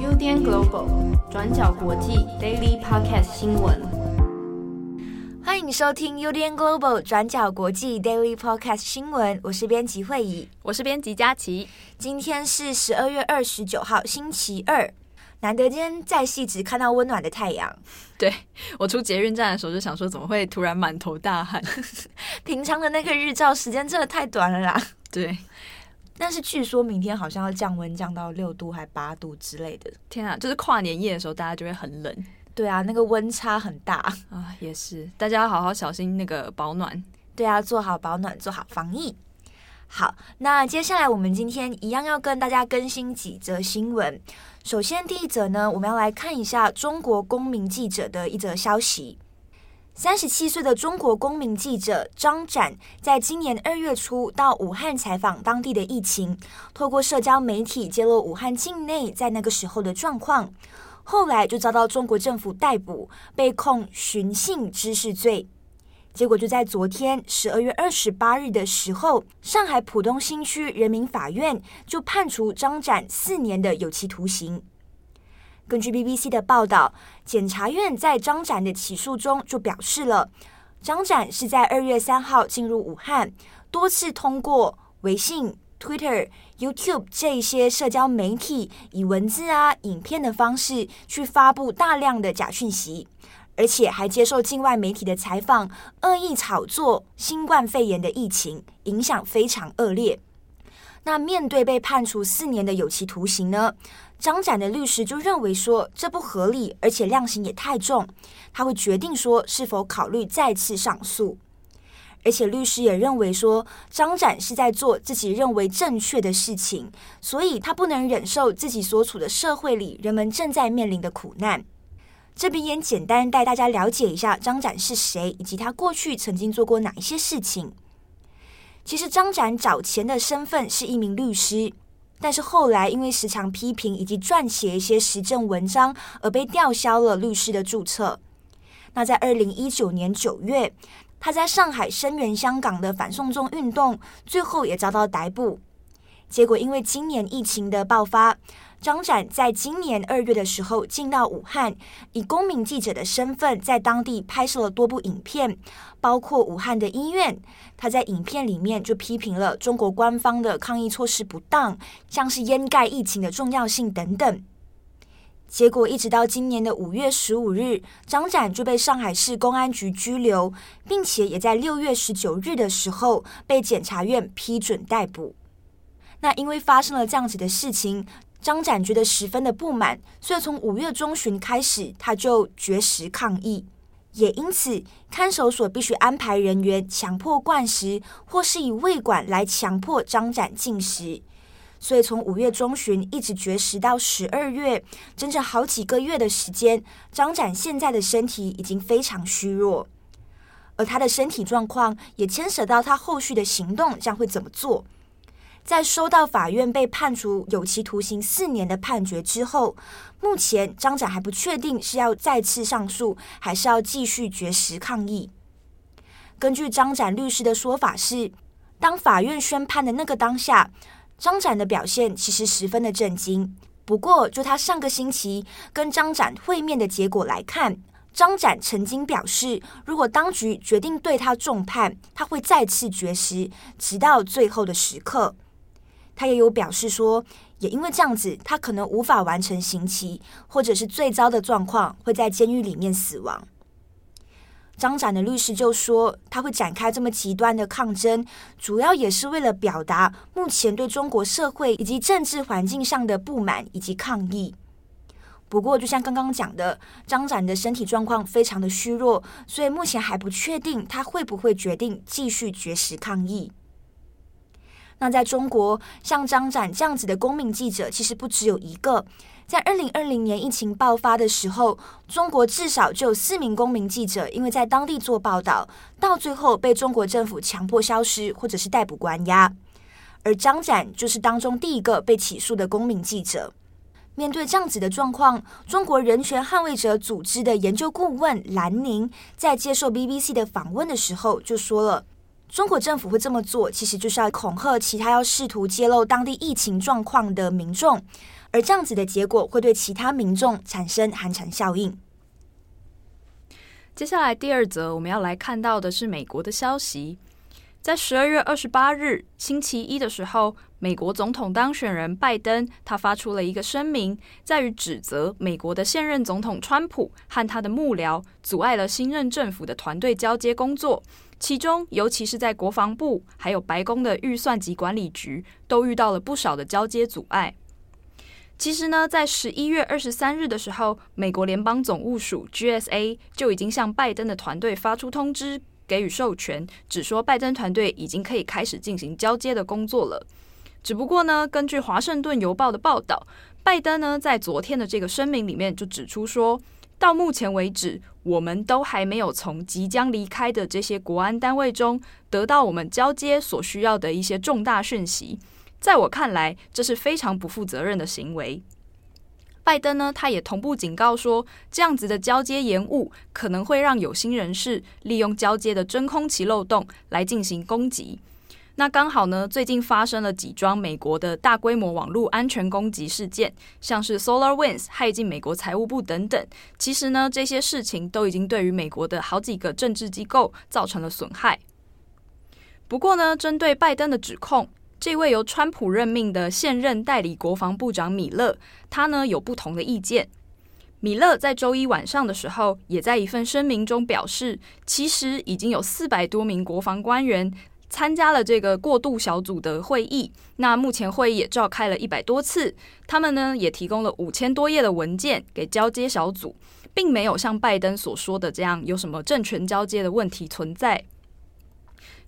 UDN Global 转角国际 Daily Podcast 新闻，欢迎收听 UDN Global 转角国际 Daily Podcast 新闻。我是编辑慧仪，我是编辑佳琪。今天是十二月二十九号，星期二。难得今天在汐止看到温暖的太阳。对，我出捷运站的时候就想说，怎么会突然满头大汗？平常的那个日照时间真的太短了啦。对。但是据说明天好像要降温，降到六度还八度之类的。天啊，就是跨年夜的时候，大家就会很冷。对啊，那个温差很大啊，也是，大家要好好小心那个保暖。对啊，做好保暖，做好防疫。好，那接下来我们今天一样要跟大家更新几则新闻。首先第一则呢，我们要来看一下中国公民记者的一则消息。三十七岁的中国公民记者张展，在今年二月初到武汉采访当地的疫情，透过社交媒体揭露武汉境内在那个时候的状况，后来就遭到中国政府逮捕，被控寻衅滋事罪。结果就在昨天十二月二十八日的时候，上海浦东新区人民法院就判处张展四年的有期徒刑。根据 BBC 的报道，检察院在张展的起诉中就表示了，张展是在二月三号进入武汉，多次通过微信、Twitter、YouTube 这些社交媒体，以文字啊、影片的方式去发布大量的假讯息，而且还接受境外媒体的采访，恶意炒作新冠肺炎的疫情，影响非常恶劣。那面对被判处四年的有期徒刑呢？张展的律师就认为说，这不合理，而且量刑也太重，他会决定说是否考虑再次上诉。而且律师也认为说，张展是在做自己认为正确的事情，所以他不能忍受自己所处的社会里人们正在面临的苦难。这边也简单带大家了解一下张展是谁，以及他过去曾经做过哪一些事情。其实张展早前的身份是一名律师。但是后来因为时常批评以及撰写一些时政文章，而被吊销了律师的注册。那在二零一九年九月，他在上海声援香港的反送中运动，最后也遭到逮捕。结果因为今年疫情的爆发。张展在今年二月的时候进到武汉，以公民记者的身份在当地拍摄了多部影片，包括武汉的医院。他在影片里面就批评了中国官方的抗疫措施不当，像是掩盖疫情的重要性等等。结果一直到今年的五月十五日，张展就被上海市公安局拘留，并且也在六月十九日的时候被检察院批准逮捕。那因为发生了这样子的事情。张展觉得十分的不满，所以从五月中旬开始，他就绝食抗议，也因此看守所必须安排人员强迫灌食，或是以胃管来强迫张展进食。所以从五月中旬一直绝食到十二月，整整好几个月的时间，张展现在的身体已经非常虚弱，而他的身体状况也牵涉到他后续的行动将会怎么做。在收到法院被判处有期徒刑四年的判决之后，目前张展还不确定是要再次上诉，还是要继续绝食抗议。根据张展律师的说法是，当法院宣判的那个当下，张展的表现其实十分的震惊。不过，就他上个星期跟张展会面的结果来看，张展曾经表示，如果当局决定对他重判，他会再次绝食，直到最后的时刻。他也有表示说，也因为这样子，他可能无法完成刑期，或者是最糟的状况会在监狱里面死亡。张展的律师就说，他会展开这么极端的抗争，主要也是为了表达目前对中国社会以及政治环境上的不满以及抗议。不过，就像刚刚讲的，张展的身体状况非常的虚弱，所以目前还不确定他会不会决定继续绝食抗议。那在中国，像张展这样子的公民记者，其实不只有一个。在二零二零年疫情爆发的时候，中国至少就有四名公民记者，因为在当地做报道，到最后被中国政府强迫消失，或者是逮捕关押。而张展就是当中第一个被起诉的公民记者。面对这样子的状况，中国人权捍卫者组织的研究顾问兰宁在接受 BBC 的访问的时候就说了。中国政府会这么做，其实就是要恐吓其他要试图揭露当地疫情状况的民众，而这样子的结果会对其他民众产生寒蝉效应。接下来第二则我们要来看到的是美国的消息。在十二月二十八日星期一的时候，美国总统当选人拜登他发出了一个声明，在于指责美国的现任总统川普和他的幕僚阻碍了新任政府的团队交接工作，其中尤其是在国防部还有白宫的预算及管理局都遇到了不少的交接阻碍。其实呢，在十一月二十三日的时候，美国联邦总务署 GSA 就已经向拜登的团队发出通知。给予授权，只说拜登团队已经可以开始进行交接的工作了。只不过呢，根据《华盛顿邮报》的报道，拜登呢在昨天的这个声明里面就指出说，到目前为止，我们都还没有从即将离开的这些国安单位中得到我们交接所需要的一些重大讯息。在我看来，这是非常不负责任的行为。拜登呢，他也同步警告说，这样子的交接延误可能会让有心人士利用交接的真空期漏洞来进行攻击。那刚好呢，最近发生了几桩美国的大规模网络安全攻击事件，像是 SolarWinds 害进美国财务部等等。其实呢，这些事情都已经对于美国的好几个政治机构造成了损害。不过呢，针对拜登的指控。这位由川普任命的现任代理国防部长米勒，他呢有不同的意见。米勒在周一晚上的时候，也在一份声明中表示，其实已经有四百多名国防官员参加了这个过渡小组的会议。那目前会议也召开了一百多次，他们呢也提供了五千多页的文件给交接小组，并没有像拜登所说的这样有什么政权交接的问题存在。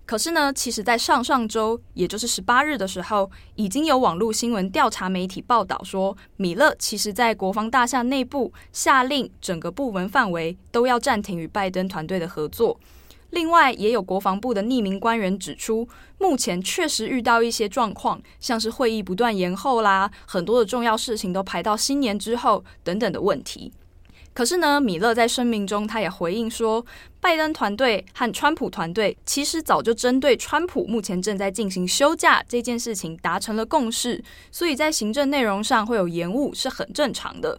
可是呢，其实，在上上周，也就是十八日的时候，已经有网络新闻调查媒体报道说，米勒其实在国防大厦内部下令，整个部门范围都要暂停与拜登团队的合作。另外，也有国防部的匿名官员指出，目前确实遇到一些状况，像是会议不断延后啦，很多的重要事情都排到新年之后等等的问题。可是呢，米勒在声明中，他也回应说，拜登团队和川普团队其实早就针对川普目前正在进行休假这件事情达成了共识，所以在行政内容上会有延误是很正常的。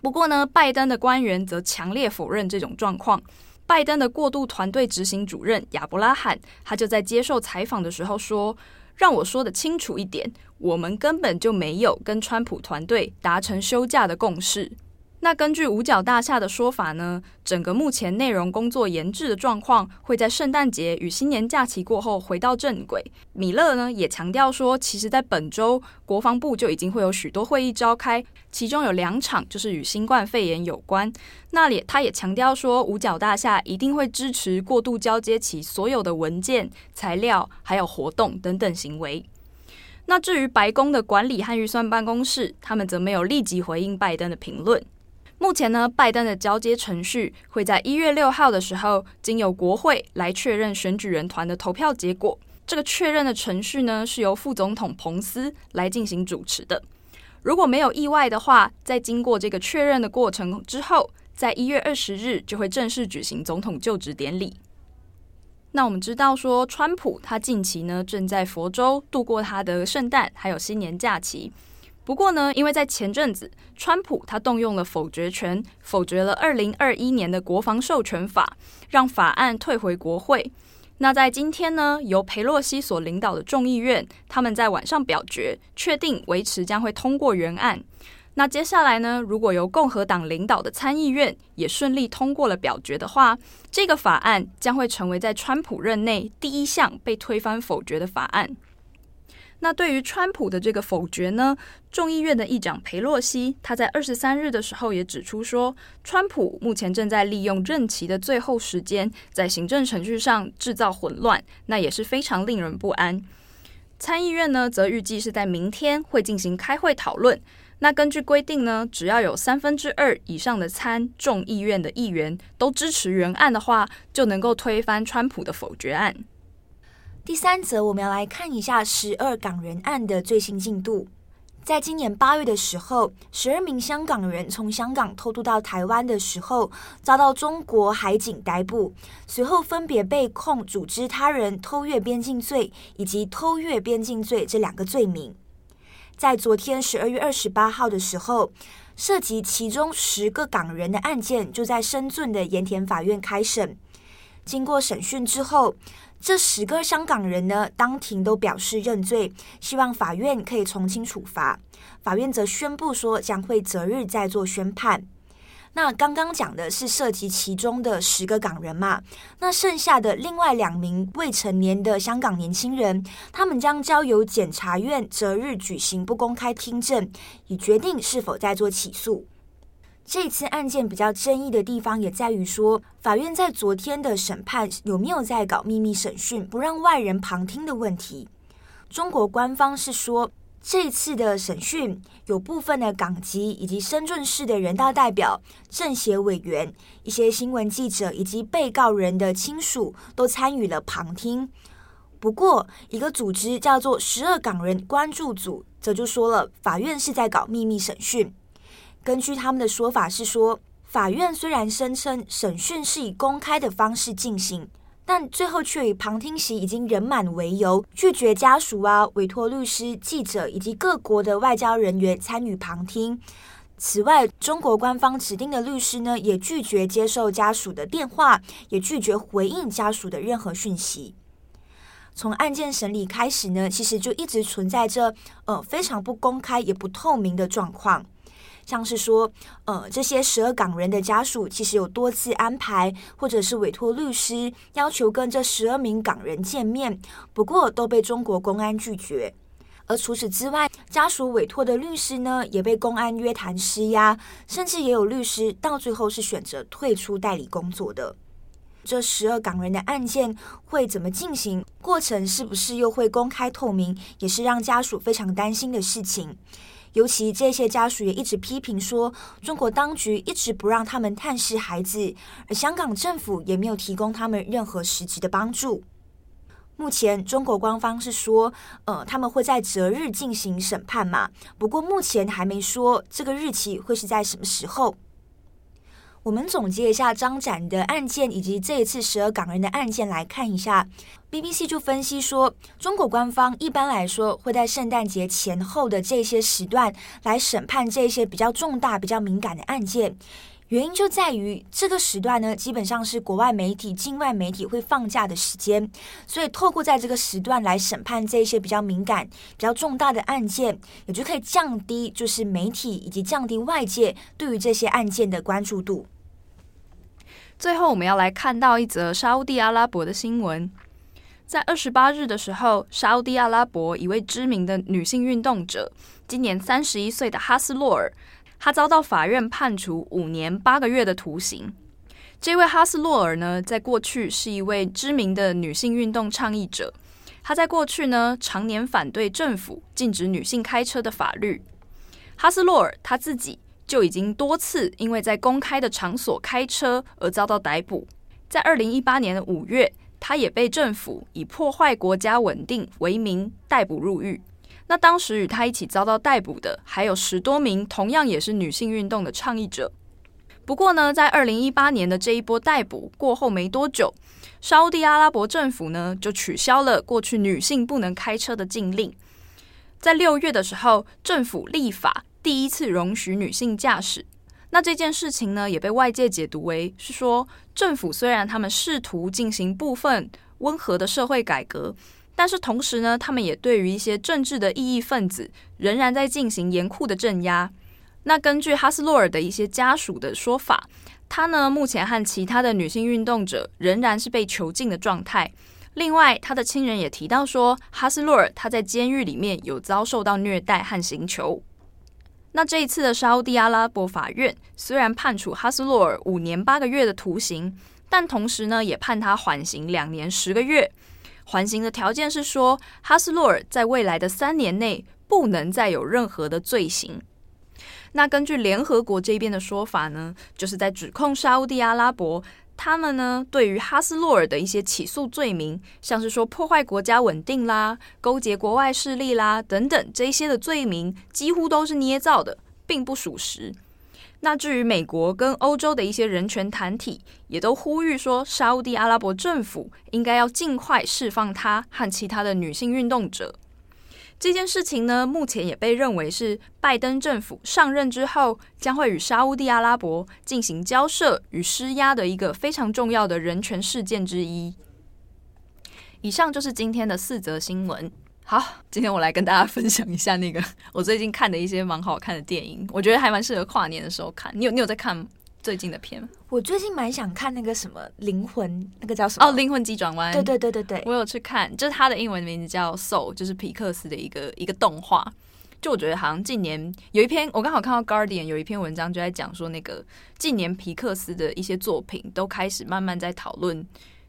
不过呢，拜登的官员则强烈否认这种状况。拜登的过渡团队执行主任亚伯拉罕，他就在接受采访的时候说：“让我说得清楚一点，我们根本就没有跟川普团队达成休假的共识。”那根据五角大厦的说法呢，整个目前内容工作研制的状况会在圣诞节与新年假期过后回到正轨。米勒呢也强调说，其实在本周国防部就已经会有许多会议召开，其中有两场就是与新冠肺炎有关。那里他也强调说，五角大厦一定会支持过渡交接期所有的文件、材料还有活动等等行为。那至于白宫的管理和预算办公室，他们则没有立即回应拜登的评论。目前呢，拜登的交接程序会在一月六号的时候，经由国会来确认选举人团的投票结果。这个确认的程序呢，是由副总统彭斯来进行主持的。如果没有意外的话，在经过这个确认的过程之后，在一月二十日就会正式举行总统就职典礼。那我们知道说，川普他近期呢正在佛州度过他的圣诞还有新年假期。不过呢，因为在前阵子，川普他动用了否决权，否决了二零二一年的国防授权法，让法案退回国会。那在今天呢，由裴洛西所领导的众议院，他们在晚上表决，确定维持将会通过原案。那接下来呢，如果由共和党领导的参议院也顺利通过了表决的话，这个法案将会成为在川普任内第一项被推翻否决的法案。那对于川普的这个否决呢，众议院的议长裴洛西，他在二十三日的时候也指出说，川普目前正在利用任期的最后时间，在行政程序上制造混乱，那也是非常令人不安。参议院呢，则预计是在明天会进行开会讨论。那根据规定呢，只要有三分之二以上的参众议院的议员都支持原案的话，就能够推翻川普的否决案。第三则，我们要来看一下十二港人案的最新进度。在今年八月的时候，十二名香港人从香港偷渡到台湾的时候，遭到中国海警逮捕，随后分别被控组织他人偷越边境罪以及偷越边境罪这两个罪名。在昨天十二月二十八号的时候，涉及其中十个港人的案件就在深圳的盐田法院开审。经过审讯之后，这十个香港人呢，当庭都表示认罪，希望法院可以从轻处罚。法院则宣布说将会择日再做宣判。那刚刚讲的是涉及其中的十个港人嘛？那剩下的另外两名未成年的香港年轻人，他们将交由检察院择日举行不公开听证，以决定是否再做起诉。这次案件比较争议的地方也在于说，法院在昨天的审判有没有在搞秘密审讯，不让外人旁听的问题。中国官方是说，这次的审讯有部分的港籍以及深圳市的人大代表、政协委员、一些新闻记者以及被告人的亲属都参与了旁听。不过，一个组织叫做“十二港人关注组”则就说了，法院是在搞秘密审讯。根据他们的说法是说，法院虽然声称审讯是以公开的方式进行，但最后却以旁听席已经人满为由，拒绝家属啊、委托律师、记者以及各国的外交人员参与旁听。此外，中国官方指定的律师呢，也拒绝接受家属的电话，也拒绝回应家属的任何讯息。从案件审理开始呢，其实就一直存在着呃非常不公开也不透明的状况。像是说，呃，这些十二港人的家属其实有多次安排，或者是委托律师要求跟这十二名港人见面，不过都被中国公安拒绝。而除此之外，家属委托的律师呢，也被公安约谈施压，甚至也有律师到最后是选择退出代理工作的。这十二港人的案件会怎么进行？过程是不是又会公开透明？也是让家属非常担心的事情。尤其这些家属也一直批评说，中国当局一直不让他们探视孩子，而香港政府也没有提供他们任何实质的帮助。目前中国官方是说，呃，他们会在择日进行审判嘛，不过目前还没说这个日期会是在什么时候。我们总结一下张展的案件以及这一次十二港人的案件来看一下，BBC 就分析说，中国官方一般来说会在圣诞节前后的这些时段来审判这些比较重大、比较敏感的案件，原因就在于这个时段呢，基本上是国外媒体、境外媒体会放假的时间，所以透过在这个时段来审判这些比较敏感、比较重大的案件，也就可以降低就是媒体以及降低外界对于这些案件的关注度。最后，我们要来看到一则沙乌地阿拉伯的新闻。在二十八日的时候，沙乌地阿拉伯一位知名的女性运动者，今年三十一岁的哈斯洛尔，他遭到法院判处五年八个月的徒刑。这位哈斯洛尔呢，在过去是一位知名的女性运动倡议者。她在过去呢，常年反对政府禁止女性开车的法律。哈斯洛尔她自己。就已经多次因为在公开的场所开车而遭到逮捕。在二零一八年的五月，他也被政府以破坏国家稳定为名逮捕入狱。那当时与他一起遭到逮捕的还有十多名同样也是女性运动的倡议者。不过呢，在二零一八年的这一波逮捕过后没多久，沙乌地阿拉伯政府呢就取消了过去女性不能开车的禁令。在六月的时候，政府立法。第一次容许女性驾驶，那这件事情呢，也被外界解读为是说，政府虽然他们试图进行部分温和的社会改革，但是同时呢，他们也对于一些政治的异议分子仍然在进行严酷的镇压。那根据哈斯洛尔的一些家属的说法，他呢目前和其他的女性运动者仍然是被囚禁的状态。另外，他的亲人也提到说，哈斯洛尔他在监狱里面有遭受到虐待和刑求。那这一次的沙乌地阿拉伯法院虽然判处哈斯洛尔五年八个月的徒刑，但同时呢也判他缓刑两年十个月。缓刑的条件是说，哈斯洛尔在未来的三年内不能再有任何的罪行。那根据联合国这边的说法呢，就是在指控沙乌地阿拉伯他们呢，对于哈斯洛尔的一些起诉罪名，像是说破坏国家稳定啦、勾结国外势力啦等等这些的罪名，几乎都是捏造的，并不属实。那至于美国跟欧洲的一些人权团体，也都呼吁说，沙乌地阿拉伯政府应该要尽快释放他和其他的女性运动者。这件事情呢，目前也被认为是拜登政府上任之后将会与沙乌地阿拉伯进行交涉与施压的一个非常重要的人权事件之一。以上就是今天的四则新闻。好，今天我来跟大家分享一下那个 我最近看的一些蛮好看的电影，我觉得还蛮适合跨年的时候看。你有你有在看最近的片吗？我最近蛮想看那个什么灵魂，那个叫什么？哦，灵魂急转弯。对对对对对，我有去看，就是它的英文名字叫 Soul，就是皮克斯的一个一个动画。就我觉得好像近年有一篇，我刚好看到 Guardian 有一篇文章就在讲说，那个近年皮克斯的一些作品都开始慢慢在讨论。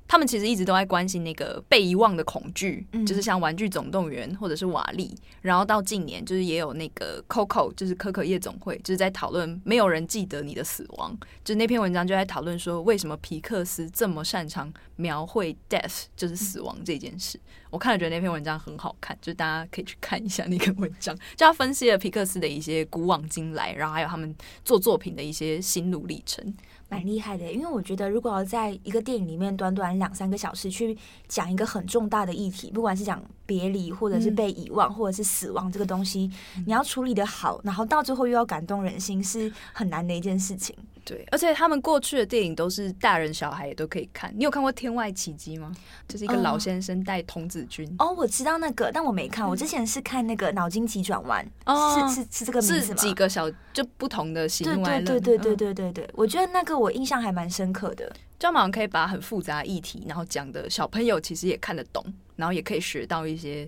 他们其实一直都在关心那个被遗忘的恐惧，嗯、就是像《玩具总动员》或者是瓦力，然后到近年就是也有那个 Coco，就是可可夜总会，就是在讨论没有人记得你的死亡。就那篇文章就在讨论说，为什么皮克斯这么擅长描绘 death，就是死亡这件事。嗯、我看了觉得那篇文章很好看，就大家可以去看一下那个文章，就他分析了皮克斯的一些古往今来，然后还有他们做作品的一些心路历程。蛮厉害的，因为我觉得如果要在一个电影里面短短两三个小时去讲一个很重大的议题，不管是讲别离，或者是被遗忘，或者是死亡这个东西，嗯、你要处理得好，然后到最后又要感动人心，是很难的一件事情。对，而且他们过去的电影都是大人小孩也都可以看。你有看过《天外奇迹》吗？就是一个老先生带童子军。哦，我知道那个，但我没看。我之前是看那个《脑筋急转弯》，哦，是是是这个名字吗？是几个小就不同的喜怒哀乐。对对对对对对对，我觉得那个我印象还蛮深刻的。就好像可以把很复杂议题，然后讲的小朋友其实也看得懂，然后也可以学到一些。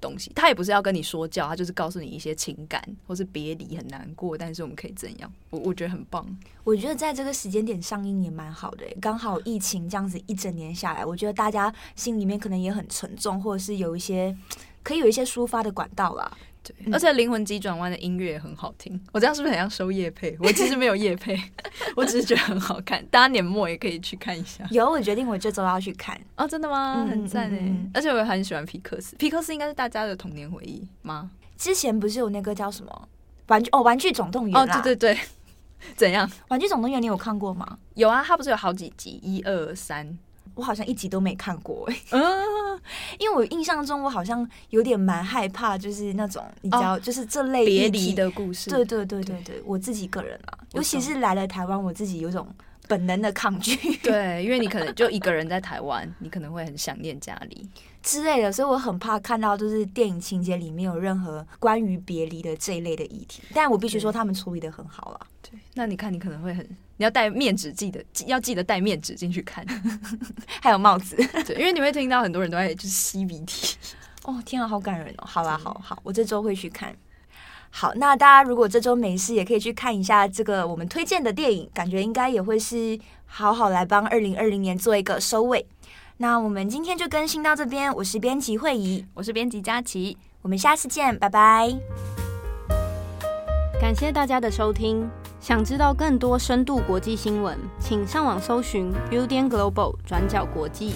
东西，他也不是要跟你说教，他就是告诉你一些情感，或是别离很难过，但是我们可以怎样？我我觉得很棒。我觉得在这个时间点上映也蛮好的，刚好疫情这样子一整年下来，我觉得大家心里面可能也很沉重，或者是有一些可以有一些抒发的管道啦。对，而且灵魂急转弯的音乐也很好听，我这样是不是很像收夜配？我 其实没有夜配，我只是觉得很好看，大家年末也可以去看一下。有，我决定我这周要去看哦，真的吗？很赞诶，而且我也很喜欢皮克斯，皮克斯应该是大家的童年回忆吗？之前不是有那个叫什么玩具哦，玩具总动员哦，对对对，怎样？玩具总动员你有看过吗？有啊，它不是有好几集，一二三。我好像一集都没看过哎，嗯，因为我印象中我好像有点蛮害怕，就是那种你知道，就是这类别离的故事。对对对对对，我自己个人啊，尤其是来了台湾，我自己有种本能的抗拒。对，因为你可能就一个人在台湾，你可能会很想念家里之类的，所以我很怕看到就是电影情节里面有任何关于别离的这一类的议题。但我必须说，他们处理的很好了。对，那你看，你可能会很。你要戴面纸，记得要记得戴面纸进去看，还有帽子，对，因为你会听到很多人都在就是吸鼻涕。哦，天啊，好感人哦！好啦，好好，我这周会去看。好，那大家如果这周没事，也可以去看一下这个我们推荐的电影，感觉应该也会是好好来帮二零二零年做一个收尾。那我们今天就更新到这边，我是编辑慧仪，我是编辑佳琪，我们下次见，拜拜。感谢大家的收听。想知道更多深度国际新闻，请上网搜寻 Udan Global 转角国际。